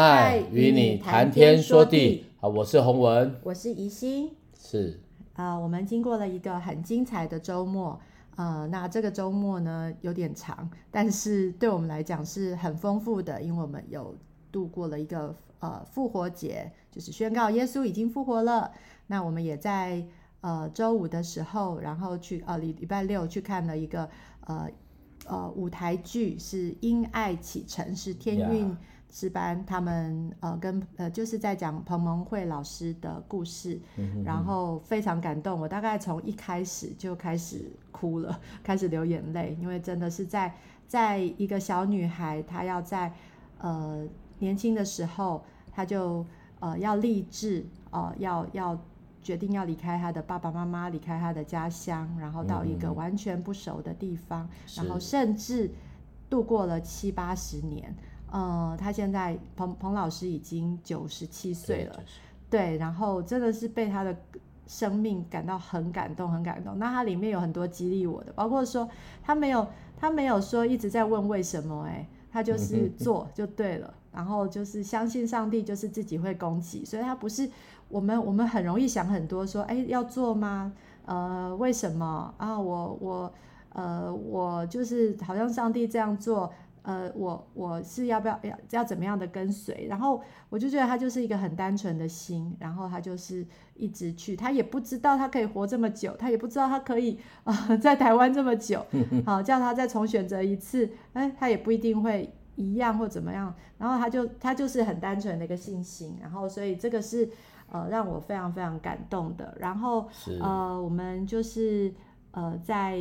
嗨，与你谈天说地。好，我是洪文，我是宜心。是啊、呃，我们经过了一个很精彩的周末。呃，那这个周末呢有点长，但是对我们来讲是很丰富的，因为我们有度过了一个呃复活节，就是宣告耶稣已经复活了。那我们也在呃周五的时候，然后去呃礼礼拜六去看了一个呃呃舞台剧，是因爱启程，是天韵诗班他们呃跟呃就是在讲彭蒙慧老师的故事，然后非常感动，我大概从一开始就开始哭了，开始流眼泪，因为真的是在在一个小女孩，她要在呃年轻的时候，她就呃要立志，呃要要决定要离开她的爸爸妈妈，离开她的家乡，然后到一个完全不熟的地方，嗯、然后甚至度过了七八十年。呃，他现在彭彭老师已经九十七岁了，对，对，然后真的是被他的生命感到很感动，很感动。那他里面有很多激励我的，包括说他没有他没有说一直在问为什么，哎，他就 是做就对了，然后就是相信上帝就是自己会供给，所以他不是我们我们很容易想很多说，哎，要做吗？呃，为什么啊？我我呃我就是好像上帝这样做。呃，我我是要不要要要怎么样的跟随？然后我就觉得他就是一个很单纯的心，然后他就是一直去，他也不知道他可以活这么久，他也不知道他可以啊、呃、在台湾这么久，好叫他再重选择一次，哎，他也不一定会一样或怎么样。然后他就他就是很单纯的一个信心，然后所以这个是呃让我非常非常感动的。然后呃我们就是呃在。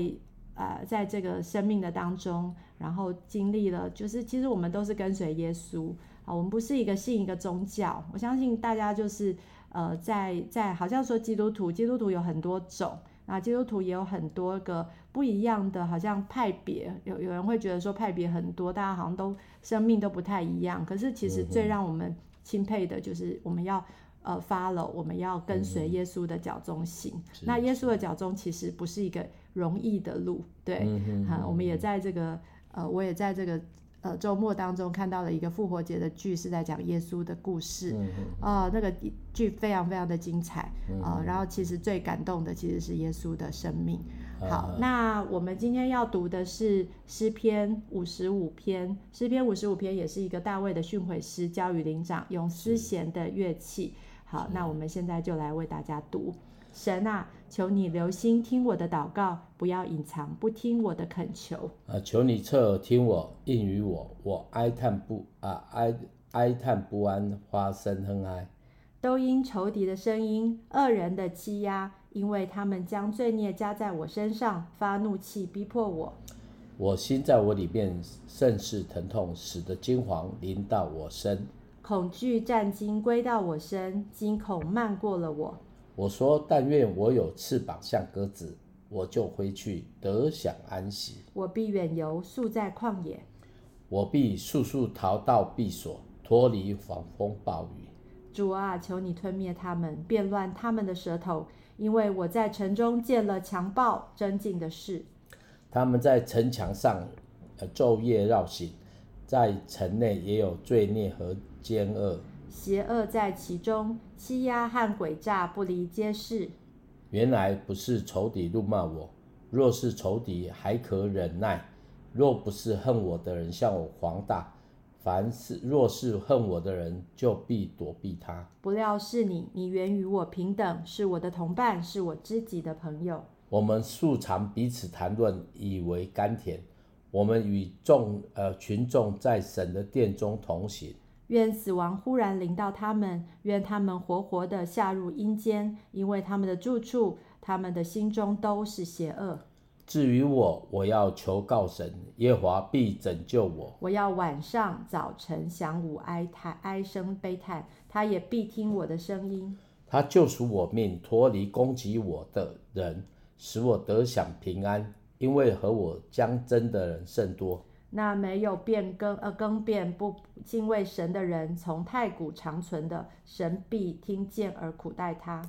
呃，在这个生命的当中，然后经历了，就是其实我们都是跟随耶稣啊，我们不是一个信一个宗教。我相信大家就是呃，在在好像说基督徒，基督徒有很多种，那，基督徒也有很多个不一样的，好像派别。有有人会觉得说派别很多，大家好像都生命都不太一样。可是其实最让我们钦佩的就是我们要。呃，follow 我们要跟随耶稣的脚中行。嗯、那耶稣的脚中其实不是一个容易的路，对。嗯、我们也在这个呃，我也在这个呃周末当中看到了一个复活节的剧，是在讲耶稣的故事。啊、那个剧非常非常的精彩啊、呃。然后其实最感动的其实是耶稣的生命。嗯、好，那我们今天要读的是诗篇五十五篇。诗篇五十五篇也是一个大卫的训诲诗，教与灵长，用丝弦的乐器。好，那我们现在就来为大家读。神啊，求你留心听我的祷告，不要隐藏，不听我的恳求。啊，求你侧耳听我，应于我，我哀叹不啊哀哀叹不安，发声哼哀。都因仇敌的声音，恶人的欺压，因为他们将罪孽加在我身上，发怒气逼迫我。我心在我里面甚是疼痛，使得惊惶临到我身。恐惧战惊归到我身，惊恐漫过了我。我说：但愿我有翅膀像鸽子，我就回去得享安息。我必远游，宿在旷野。我必速速逃到避所，脱离狂风暴雨。主啊，求你吞灭他们，变乱他们的舌头，因为我在城中见了强暴争竞的事。他们在城墙上，呃，昼夜绕行，在城内也有罪孽和。奸恶，邪恶在其中，欺压和诡诈不离皆是。原来不是仇敌怒骂我，若是仇敌还可忍耐；若不是恨我的人向我狂大，凡是若是恨我的人，就必躲避他。不料是你，你原与我平等，是我的同伴，是我知己的朋友。我们素常彼此谈论，以为甘甜。我们与众呃群众在神的殿中同行。愿死亡忽然临到他们，愿他们活活的下入阴间，因为他们的住处，他们的心中都是邪恶。至于我，我要求告神，耶华必拯救我。我要晚上、早晨、晌午哀叹、哀声悲叹，他也必听我的声音。他救赎我命，脱离攻击我的人，使我得享平安，因为和我将争的人甚多。那没有变更呃更变不敬畏神的人，从太古长存的神必听见而苦待他。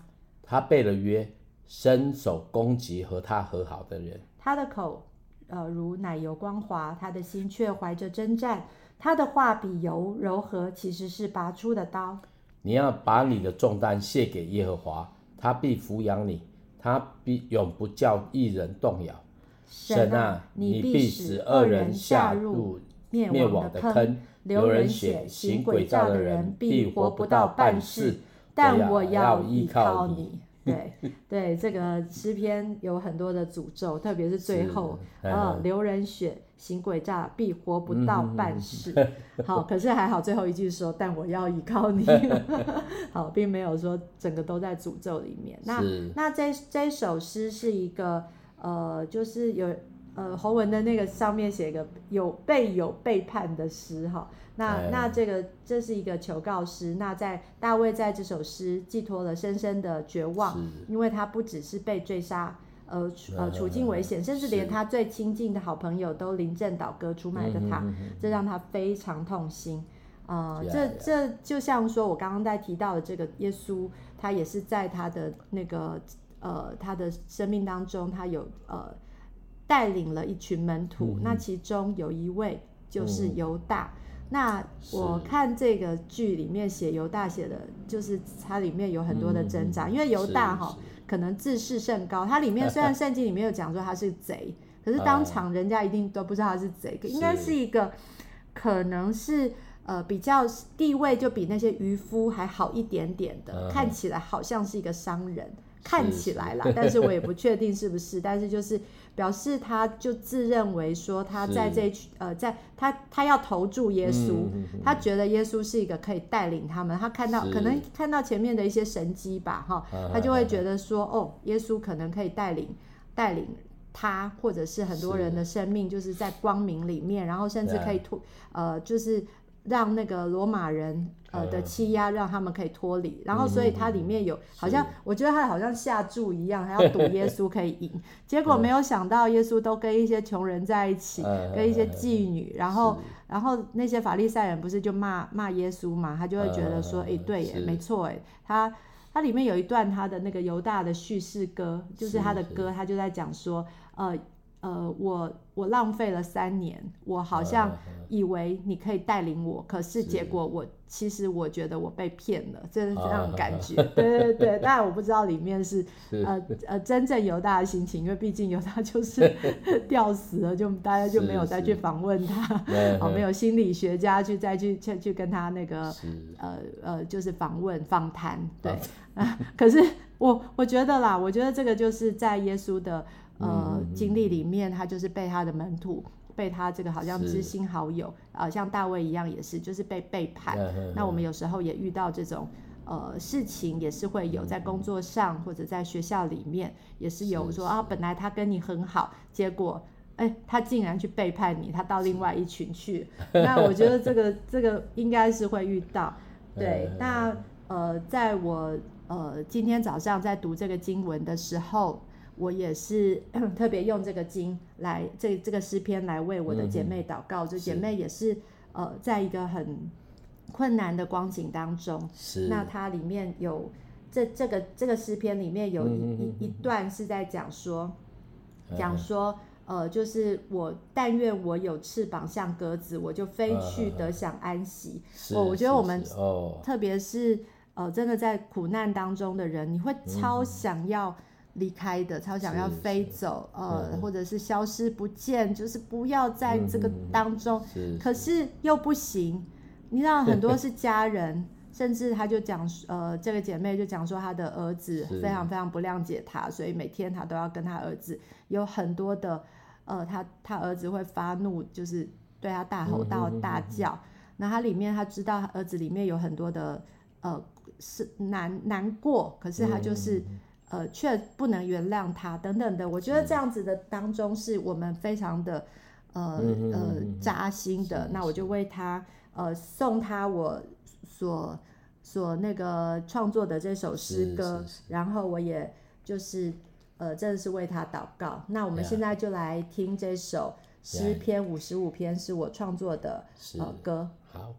他背了约，伸手攻击和他和好的人。他的口呃如奶油光滑，他的心却怀着征战。他的话比油柔和，其实是拔出的刀。你要把你的重担卸给耶和华，他必抚养你，他必永不叫一人动摇。神啊，你必使恶人下入灭亡的坑，流人血、行诡诈的人必活不到半世。但我要依靠你。对 对，这个诗篇有很多的诅咒，特别是最后，呃，流人血、行诡诈，必活不到半世。嗯、好，可是还好，最后一句说，但我要依靠你。好，并没有说整个都在诅咒里面。那那这这首诗是一个，呃，就是有。呃，侯文的那个上面写一个有被有背叛的诗哈，那那这个这是一个求告诗，那在大卫在这首诗寄托了深深的绝望，因为他不只是被追杀，呃呃处境危险，甚至连他最亲近的好朋友都临阵倒戈出卖了他，这让他非常痛心。呃，这这就像说我刚刚在提到的这个耶稣，他也是在他的那个呃他的生命当中，他有呃。带领了一群门徒，嗯、那其中有一位就是犹大。嗯、那我看这个剧里面写犹大写的，就是它里面有很多的挣扎，嗯、因为犹大哈可能自视甚高。他里面虽然圣经里面有讲说他是贼，可是当场人家一定都不知道他是贼，应该是一个可能是呃比较地位就比那些渔夫还好一点点的，嗯、看起来好像是一个商人。看起来啦，但是我也不确定是不是，但是就是表示他就自认为说他在这群呃，在他他要投注耶稣，他觉得耶稣是一个可以带领他们，他看到可能看到前面的一些神迹吧，哈，他就会觉得说哦，耶稣可能可以带领带领他或者是很多人的生命，就是在光明里面，然后甚至可以突呃，就是。让那个罗马人呃的欺压，让他们可以脱离，然后所以它里面有好像我觉得他好像下注一样，还要赌耶稣可以赢，结果没有想到耶稣都跟一些穷人在一起，跟一些妓女，然后然后那些法利赛人不是就骂骂耶稣嘛，他就会觉得说，哎对耶，没错哎，他他里面有一段他的那个犹大的叙事歌，就是他的歌，他就在讲说呃。呃，我我浪费了三年，我好像以为你可以带领我，可是结果我其实我觉得我被骗了，就是这样感觉。对对对，当然我不知道里面是 呃 呃真正犹大的心情，因为毕竟犹大就是 吊死了，就大家就没有再去访问他，哦，没有心理学家去再去去去跟他那个呃呃就是访问访谈，对啊。可是我我觉得啦，我觉得这个就是在耶稣的。呃，经历里面，他就是被他的门徒，被他这个好像知心好友啊、呃，像大卫一样，也是就是被背叛。嗯、那我们有时候也遇到这种呃事情，也是会有在工作上或者在学校里面，也是有说是啊，本来他跟你很好，结果哎，他竟然去背叛你，他到另外一群去。那我觉得这个这个应该是会遇到。对，嗯、那呃，在我呃今天早上在读这个经文的时候。我也是 特别用这个经来这这个诗篇来为我的姐妹祷告，这、嗯、姐妹也是，是呃，在一个很困难的光景当中。是。那它里面有这这个这个诗篇里面有一、嗯、一一段是在讲说，讲说呃，就是我但愿我有翅膀像鸽子，我就飞去得享安息。我、哦、我觉得我们特别是呃，真的在苦难当中的人，你会超想要。离开的，超想要飞走，呃，或者是消失不见，就是不要在这个当中。可是又不行，你知道 很多是家人，甚至他就讲，呃，这个姐妹就讲说，她的儿子非常非常不谅解她，所以每天她都要跟她儿子有很多的，呃，她她儿子会发怒，就是对她大吼大大叫。那他里面她知道儿子里面有很多的，呃，是难难过，可是他就是。呃，却不能原谅他，等等的，我觉得这样子的当中是我们非常的，呃呃扎心的。那我就为他呃送他我所所那个创作的这首诗歌，然后我也就是呃真的是为他祷告。那我们现在就来听这首诗篇五十五篇，是我创作的呃歌。好。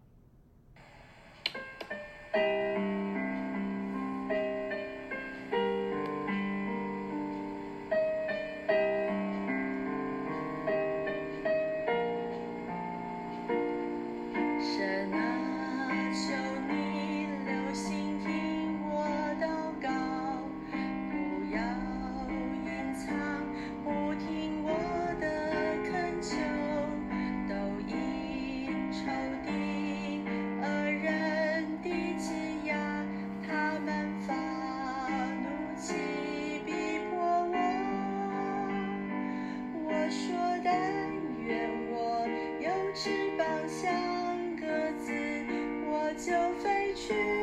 就飞去，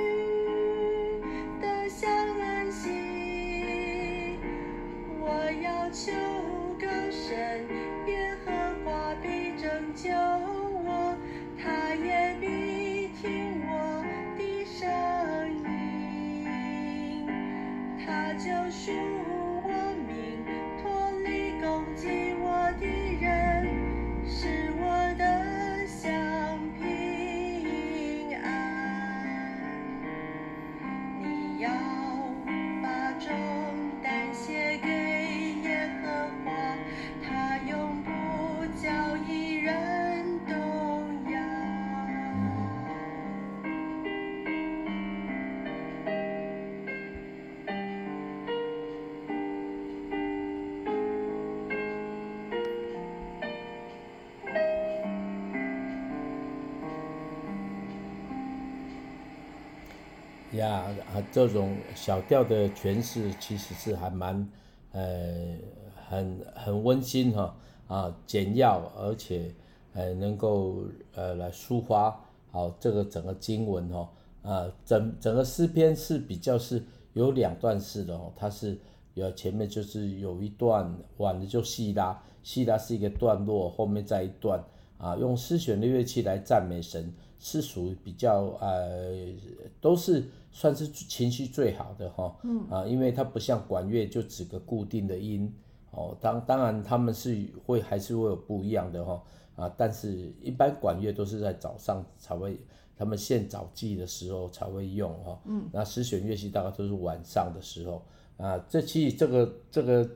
呀啊，这种小调的诠释其实是还蛮，呃，很很温馨哈啊，简要而且呃能够呃来抒发好这个整个经文哈啊，整整个诗篇是比较是有两段式的哦，它是有前面就是有一段晚的就细拉，细拉是一个段落，后面再一段啊，用诗选的乐器来赞美神。是属于比较呃，都是算是情绪最好的哈，嗯啊，因为它不像管乐就只个固定的音哦，当当然他们是会还是会有不一样的哈啊，但是一般管乐都是在早上才会，他们献早祭的时候才会用哈，嗯，那十选乐器大概都是晚上的时候啊，这期这个这个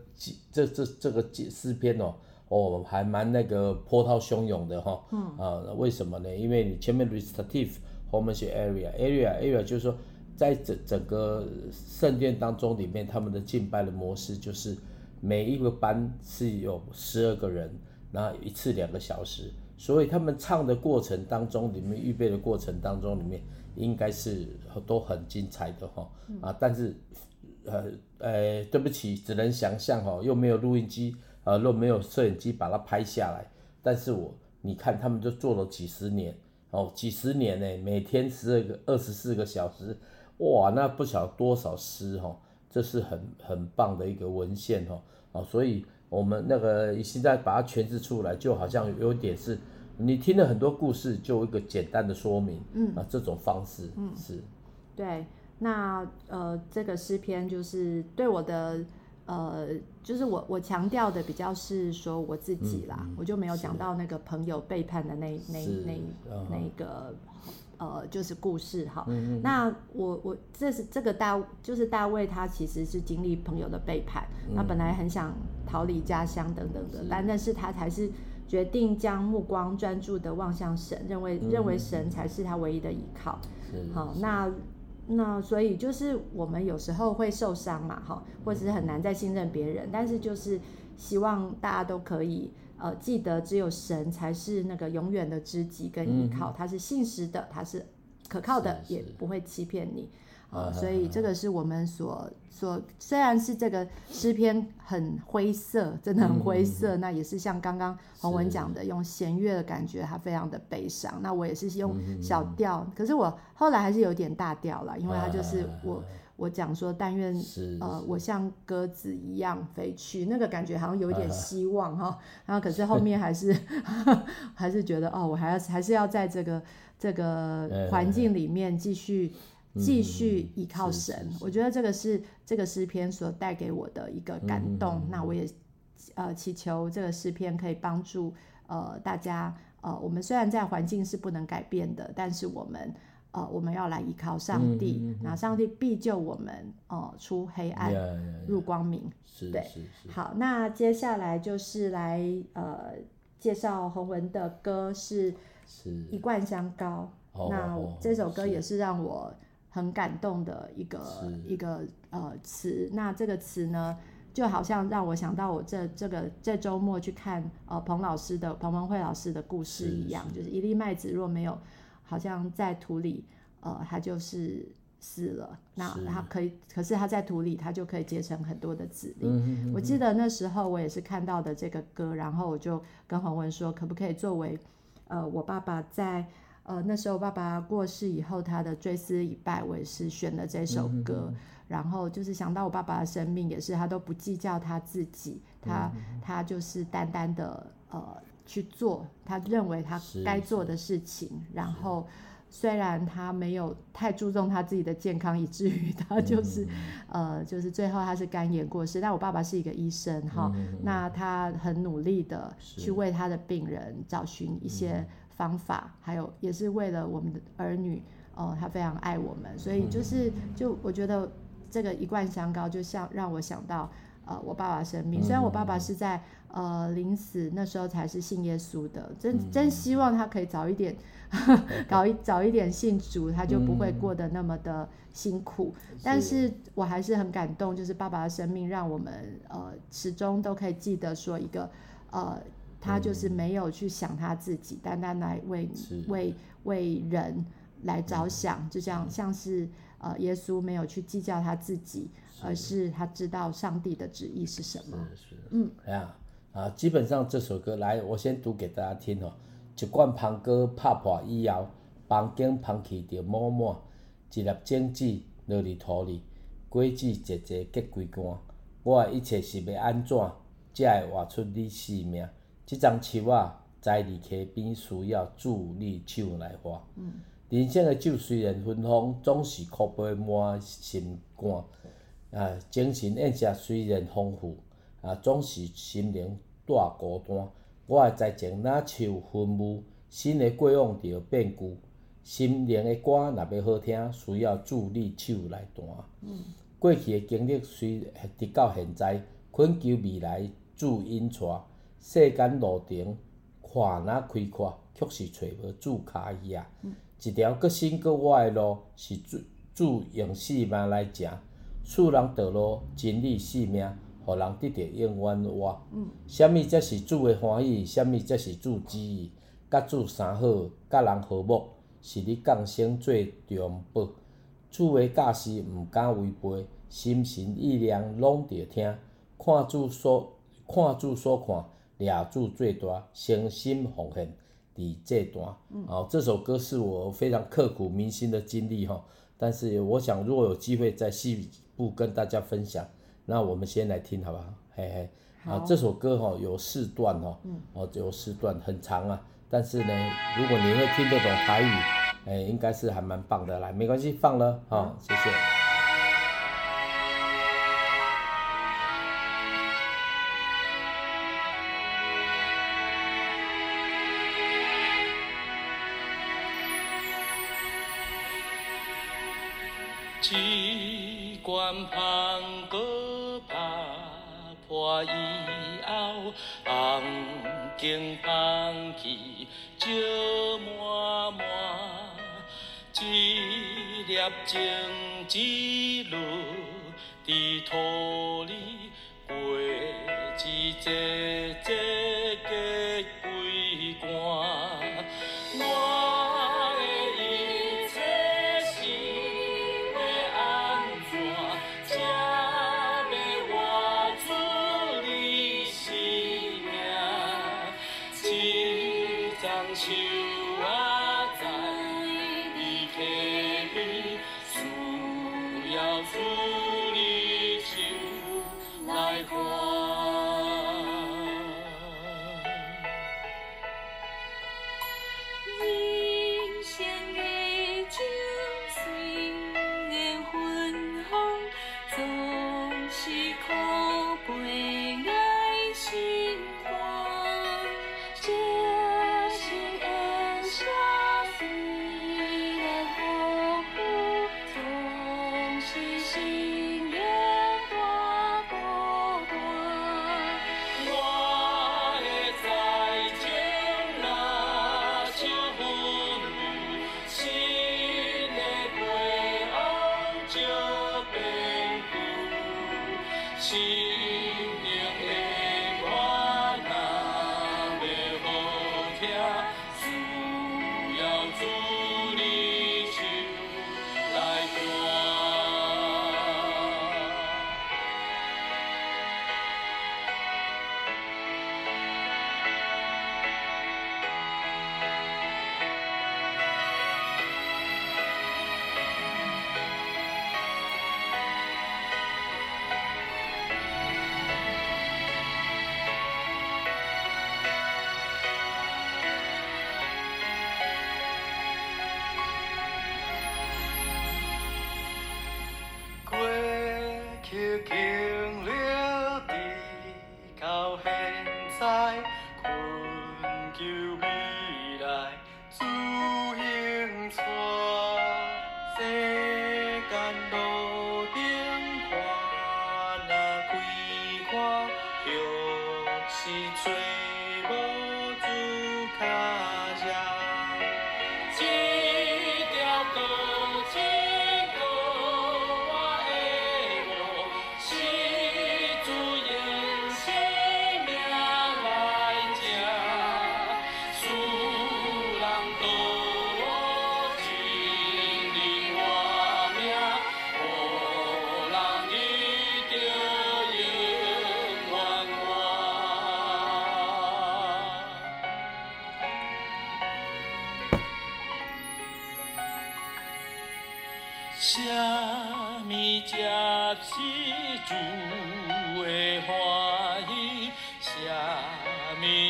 这这这个诗篇哦。哦，还蛮那个波涛汹涌的哈，嗯啊，为什么呢？因为你前面 recitative 后面是 area，area，area 就是说，在整整个圣殿当中里面，他们的敬拜的模式就是每一个班是有十二个人，然后一次两个小时，所以他们唱的过程当中，里面预备的过程当中里面，应该是都很精彩的哈，啊，但是呃呃，对不起，只能想象哈，又没有录音机。呃，若没有摄影机把它拍下来，但是我你看他们就做了几十年，哦，几十年呢，每天十二个、二十四个小时，哇，那不晓得多少诗哈，这是很很棒的一个文献哈，啊，所以我们那个现在把它诠释出来，就好像有点是，你听了很多故事，就一个简单的说明，嗯，啊，这种方式，嗯，是，对，那呃，这个诗篇就是对我的。呃，就是我我强调的比较是说我自己啦，嗯、我就没有讲到那个朋友背叛的那那那那个呃，就是故事哈。嗯、那我我这是这个大就是大卫他其实是经历朋友的背叛，嗯、他本来很想逃离家乡等等的，但但是他才是决定将目光专注的望向神，认为、嗯、认为神才是他唯一的依靠。好那。那所以就是我们有时候会受伤嘛，哈，或者是很难再信任别人，但是就是希望大家都可以呃记得，只有神才是那个永远的知己跟依靠，他是信实的，他是可靠的，也不会欺骗你。呃，所以这个是我们所所，虽然是这个诗篇很灰色，真的很灰色，嗯、那也是像刚刚洪文讲的，用弦乐的感觉，它非常的悲伤。那我也是用小调，嗯、可是我后来还是有点大调了，因为它就是我、啊、我讲说，但愿呃我像鸽子一样飞去，那个感觉好像有点希望 哈。啊、然后可是后面还是 还是觉得哦，我还要还是要在这个这个环境里面继续。继续依靠神，嗯、我觉得这个是这个诗篇所带给我的一个感动。嗯、那我也呃祈求这个诗篇可以帮助呃大家呃，我们虽然在环境是不能改变的，但是我们呃我们要来依靠上帝，嗯、那上帝必救我们呃出黑暗入光明。是对，好，那接下来就是来呃介绍洪文的歌是一贯香膏。那这首歌也是让我。很感动的一个一个呃词，那这个词呢，就好像让我想到我这这个这周末去看呃彭老师的彭文慧老师的故事一样，是是就是一粒麦子若没有好像在土里，呃，它就是死了。那它可以，可是它在土里，它就可以结成很多的子粒。嗯嗯，我记得那时候我也是看到的这个歌，然后我就跟洪文说，可不可以作为呃我爸爸在。呃那时候爸爸过世以后，他的追思礼拜我也是选了这首歌，嗯、然后就是想到我爸爸的生命也是，他都不计较他自己，他、嗯、他就是单单的呃去做他认为他该做的事情，然后。虽然他没有太注重他自己的健康，以至于他 就是，嗯、呃，就是最后他是肝炎过世。但我爸爸是一个医生哈，嗯、那他很努力的去为他的病人找寻一些方法，还有也是为了我们的儿女，哦、呃，他非常爱我们，所以就是就我觉得这个一贯香膏就像让我想到。呃，我爸爸生命，虽然我爸爸是在呃临死那时候才是信耶稣的，真真希望他可以早一点，搞一早一点信主，他就不会过得那么的辛苦。但是我还是很感动，就是爸爸的生命让我们呃始终都可以记得说一个呃，他就是没有去想他自己，单单来为为为人来着想，就像像是呃耶稣没有去计较他自己。而是他知道上帝的旨意是什么。是是，嗯，哎呀，啊，基本上这首歌来，我先读给大家听哦。一罐香膏拍破以后，房间香气就满满，一粒种子落入土里，果子节节结归干。我的一切是要安怎，才会活出你生命？这张树仔栽伫溪边，需要助你手来花。嗯，人生的酒虽然芬芳，总是苦杯满心肝。啊，精神宴食虽然丰富，啊，总是心灵带孤单。我的才情若像云雾，新的过往着变旧。心灵的歌若要好听，需要主你手来弹。过去的经历虽直到现在，恳求未来主引带。世间路程看若开阔，却是找无主脚椅仔。嗯、一条阁新阁歪的路，是主主用性命来行。赐人道路，真理性命，互人得到永远活。啥物才是主的欢喜？啥物才是主旨意？甲主相好，甲人和睦，是你降生最重宝。主的教示毋敢违背，心神意念拢着听。看主所看主所看，抓主最大，诚心奉献伫这段。嗯、哦，这首歌是我非常刻骨铭心的经历哈。但是我想，如果有机会再细部跟大家分享，那我们先来听好不好？嘿嘿，好啊，这首歌哈有四段哈，哦、嗯、有四段很长啊，但是呢，如果你会听得懂台语，哎，应该是还蛮棒的。来，没关系，放了哈，嗯、谢谢。一罐香膏拍破以后，红景香气招满满，一粒种子落在土里，果子节节 see.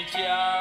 么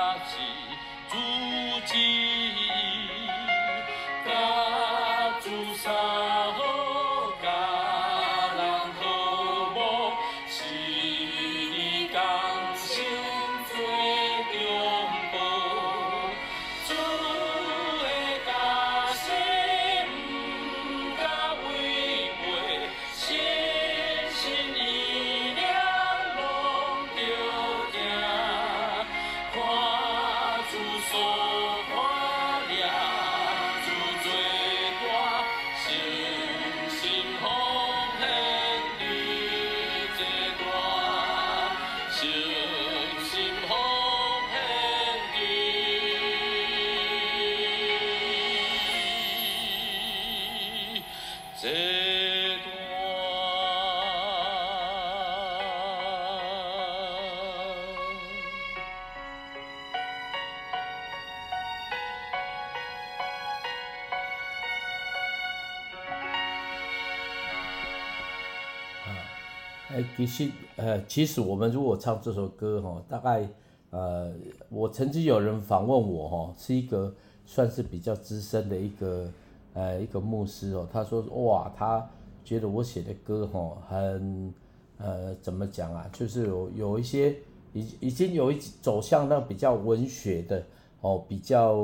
哎，其实，呃，其实我们如果唱这首歌哈，大概，呃，我曾经有人访问我哈，是一个算是比较资深的一个，呃，一个牧师哦，他说，哇，他觉得我写的歌哈，很，呃，怎么讲啊，就是有有一些已已经有一走向那比较文学的哦，比较，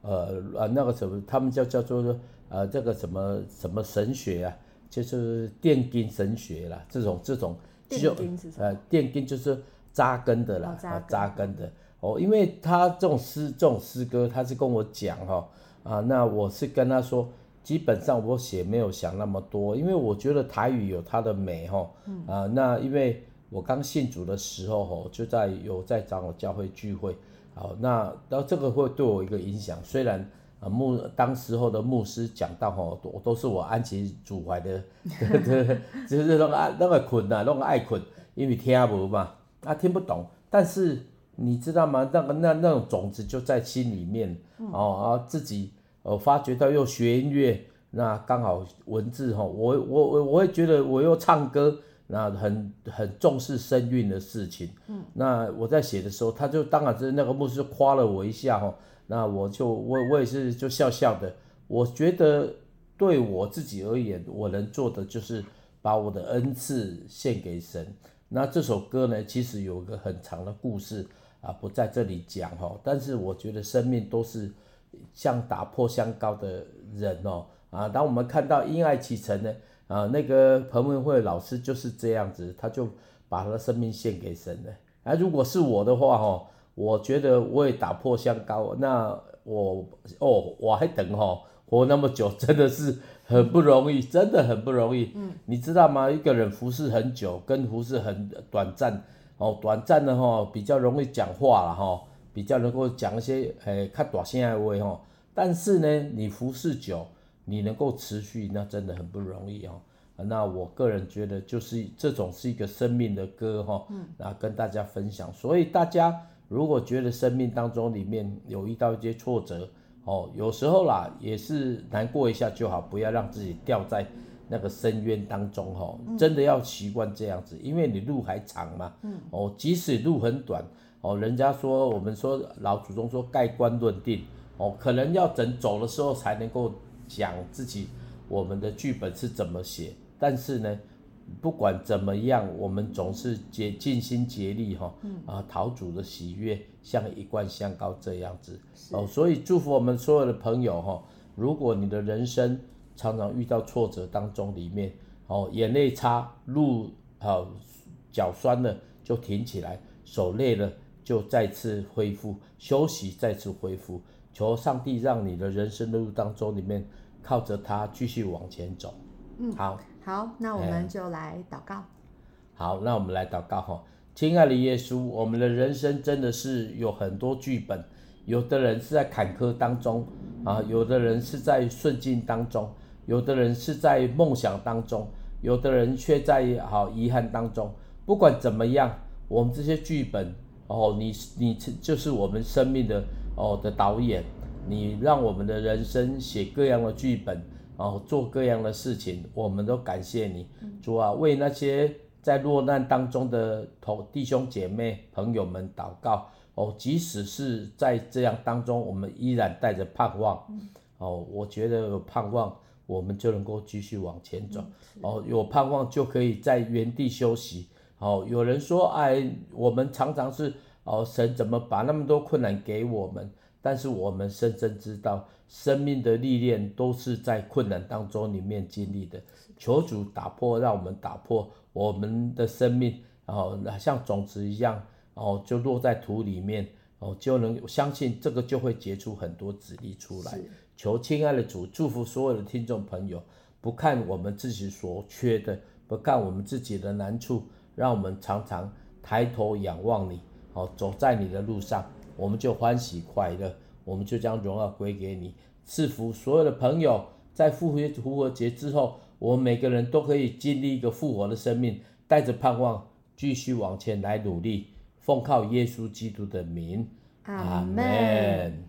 呃，呃，那个什么，他们叫叫做，呃，这个什么什么神学啊。就是电经神学啦，这种这种就？呃，电经就是扎根的啦，扎根的哦，因为他这种诗这种诗歌，他是跟我讲哈啊，那我是跟他说，基本上我写没有想那么多，因为我觉得台语有它的美哈，啊，那因为我刚信主的时候吼，就在有在长老教会聚会，好，那然后这个会对我一个影响，虽然。啊，牧当时候的牧师讲到吼，都都是我安其主怀的，对 对，就是那个爱那个困呐，那个爱困，因为听无嘛，啊听不懂，但是你知道吗？那个那那种种子就在心里面，哦啊自己呃发觉到又学音乐，那刚好文字哈，我我我我会觉得我又唱歌，那很很重视声韵的事情，嗯，那我在写的时候，他就当然是那个牧师夸了我一下哈。那我就我我也是就笑笑的，我觉得对我自己而言，我能做的就是把我的恩赐献给神。那这首歌呢，其实有个很长的故事啊，不在这里讲哈。但是我觉得生命都是像打破香膏的人哦啊。当我们看到因爱启程呢啊，那个彭文慧老师就是这样子，他就把他的生命献给神了。啊，如果是我的话哈。我觉得我也打破香膏，那我哦，我还等哈，活那么久真的是很不容易，真的很不容易。嗯，你知道吗？一个人服侍很久，跟服侍很短暂哦，短暂的哈比较容易讲话了哈，比较能够讲一些诶较大声的话吼。但是呢，你服侍久，你能够持续，那真的很不容易哦。那我个人觉得，就是这种是一个生命的歌哈，嗯，然后跟大家分享，所以大家。如果觉得生命当中里面有遇到一些挫折，哦，有时候啦也是难过一下就好，不要让自己掉在那个深渊当中，哦，真的要习惯这样子，因为你路还长嘛，哦，即使路很短，哦，人家说我们说老祖宗说盖棺论定，哦，可能要等走的时候才能够讲自己我们的剧本是怎么写，但是呢，不管怎么样，我们总是竭尽心竭力哈，嗯、啊，陶主的喜悦，像一罐香膏这样子。哦。所以祝福我们所有的朋友哈，如果你的人生常常遇到挫折当中里面哦，眼泪擦，路好，脚酸了就挺起来，手累了就再次恢复休息，再次恢复，求上帝让你的人生路当中里面靠着他继续往前走。嗯，好。好，那我们就来祷告。好，那我们来祷告哈，亲爱的耶稣，我们的人生真的是有很多剧本，有的人是在坎坷当中啊，有的人是在顺境当中，有的人是在梦想当中，有的人却在好遗憾当中。不管怎么样，我们这些剧本哦，你你就是我们生命的哦的导演，你让我们的人生写各样的剧本。哦，做各样的事情，我们都感谢你，主啊，为那些在落难当中的同弟兄姐妹朋友们祷告。哦，即使是在这样当中，我们依然带着盼望。哦，我觉得有盼望，我们就能够继续往前走。哦，有盼望就可以在原地休息。哦，有人说，哎，我们常常是，哦，神怎么把那么多困难给我们？但是我们深深知道，生命的历练都是在困难当中里面经历的。求主打破，让我们打破我们的生命，然后像种子一样，然后就落在土里面，哦，就能相信这个就会结出很多子粒出来。求亲爱的主祝福所有的听众朋友，不看我们自己所缺的，不看我们自己的难处，让我们常常抬头仰望你，哦，走在你的路上。我们就欢喜快乐，我们就将荣耀归给你，赐福所有的朋友。在复活复活节之后，我们每个人都可以经历一个复活的生命，带着盼望继续往前来努力，奉靠耶稣基督的名，阿门。